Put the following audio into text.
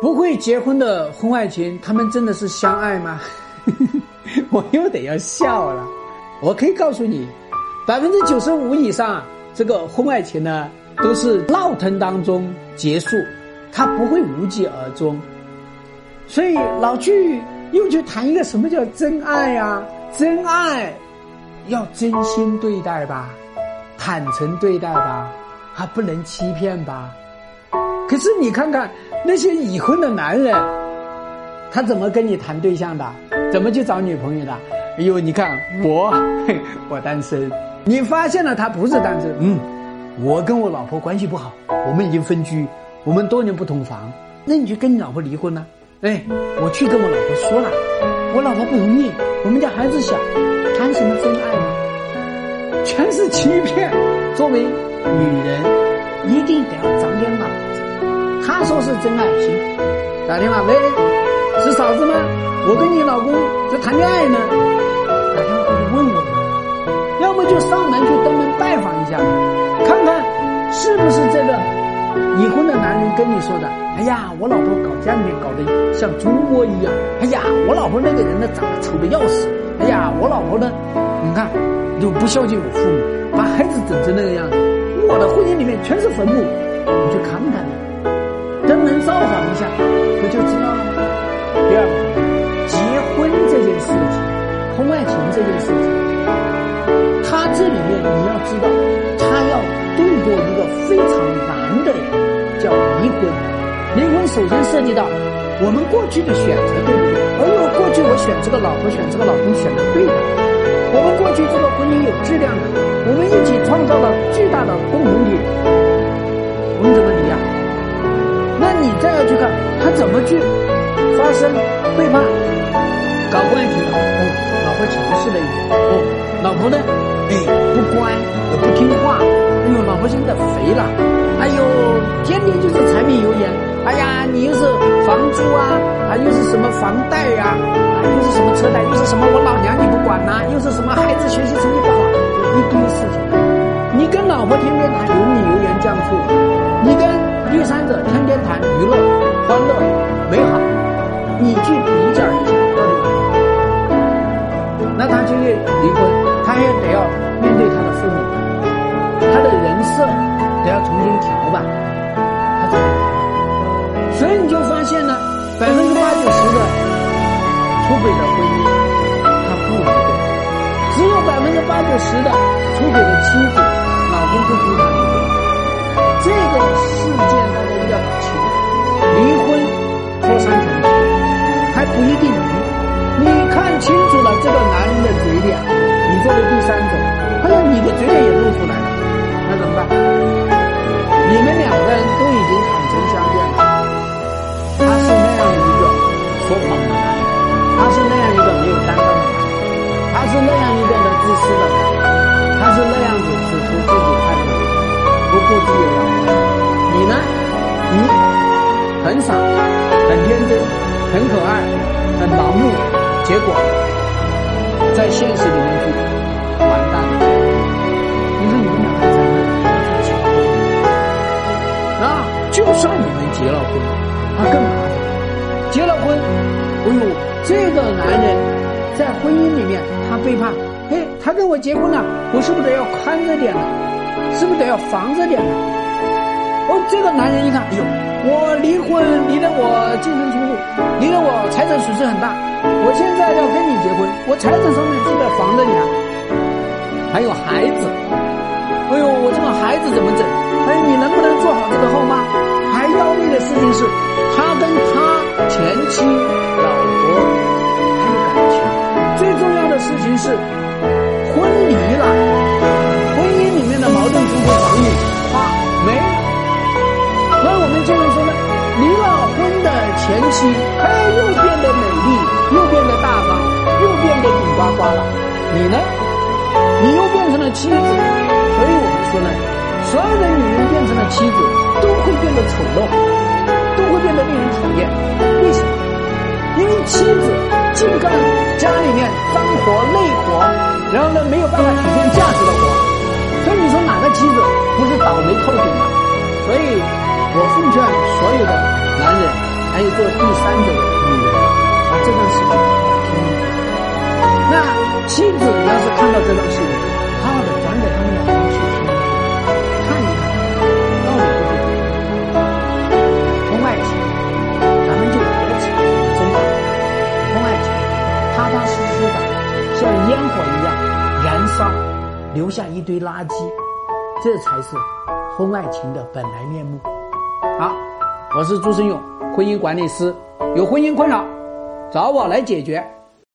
不会结婚的婚外情，他们真的是相爱吗？我又得要笑了。我可以告诉你，百分之九十五以上这个婚外情呢，都是闹腾当中结束，它不会无疾而终。所以老去又去谈一个什么叫真爱呀？真爱要真心对待吧，坦诚对待吧，还不能欺骗吧。可是你看看那些已婚的男人，他怎么跟你谈对象的？怎么去找女朋友的？哎呦，你看我，我单身。你发现了他不是单身，嗯，我跟我老婆关系不好，我们已经分居，我们多年不同房。那你就跟你老婆离婚呢？哎，我去跟我老婆说了，我老婆不同意，我们家孩子小，谈什么真爱呢？全是欺骗。作为女人，一定得要长点脑子。他说是真爱，行，打电话喂，是嫂子吗？我跟你老公在谈恋爱呢，打电话过去问问，要么就上门去登门拜访一下，看看是不是这个已婚的男人跟你说的。哎呀，我老婆搞家里面搞得像猪窝一样。哎呀，我老婆那个人呢，长得丑的要死。哎呀，我老婆呢，你看又不孝敬我父母，把孩子整成那个样子。我的婚姻里面全是坟墓，你去看看。造访一下，不就知道了吗？第二个，结婚这件事情，婚外情这件事情，他这里面你要知道，他要度过一个非常难的，叫离婚。离婚首先涉及到我们过去的选择对不对？哎呦，过去我选这个老婆，选这个老公选的对的。我们过去这个婚姻有质量的，我们一起创造了巨大的共同怎么去发生背叛、搞关系的哦，老婆强势了一点哦，老婆呢，哎不乖不听话，哎呦老婆现在肥了，哎呦天天就是柴米油盐，哎呀你又是房租啊，啊又是什么房贷呀，啊又是什么车贷，又是什么我老娘你不管呐，又是什么孩子学习成绩不好，一堆事情，你跟老婆天天谈油米油盐酱醋，你跟。第三者天天谈娱乐、欢乐、去比较一下，那他就要离婚，他也得要面对他的父母，他的人设得要重新调吧，他才。所以你就发现呢，百分之八九十的出轨的婚姻，他不离婚，只有百分之八九十的出轨的妻子，老公不逼他离婚。这个不一定离。你看清楚了这个男人的嘴脸，你作为第三者，还有你的嘴脸也露出来了，那怎么办？你们两个人都已经坦诚相见了，他是那样一个说谎的男人，他是那样一个没有担当的男人，他是那样一个的自私的男人，他是那样子只图自己快乐。不顾自己的，你呢？你很傻，很天真，很可爱，很盲目，结果在现实里面去完蛋了。你说你们两个在那去抢？啊，就算你们结了婚，那更麻烦。结了婚，哎呦，这个男人在婚姻里面他背叛，哎，他跟我结婚了，我是不是得要宽着点呢？是不是得要防着点呢？哦，这个男人一看，哎呦，我离婚离得我净身出户，离得我财产损失很大。我现在要跟你结婚，我财产上面是不是防着你啊？还有孩子，哎呦，我这个孩子怎么整？哎，你能不能做好这个后妈？还要命的事情是，他跟他前妻、老婆还有感情。最重要的事情是，妻，哎，又变得美丽，又变得大方，又变得顶呱呱了。你呢？你又变成了妻子。所以我们说呢，所有的女人变成了妻子，都会变得丑陋，都会变得令人讨厌。为什么？因为妻子净干家里面脏活累活，然后呢，没有办法体现价值的活。所以你说哪个妻子不是倒霉透顶的？所以我奉劝所有的男人，还有做第三者的女人，啊，这段视频听。那妻子你要是看到这段视频，好好的转给他们老公去听，看一看到底不对。婚外情，咱们就别扯真的。婚外情，踏踏实实的，像烟火一样燃烧，留下一堆垃圾，这才是婚外情的本来面目。好，我是朱生勇，婚姻管理师，有婚姻困扰，找我来解决。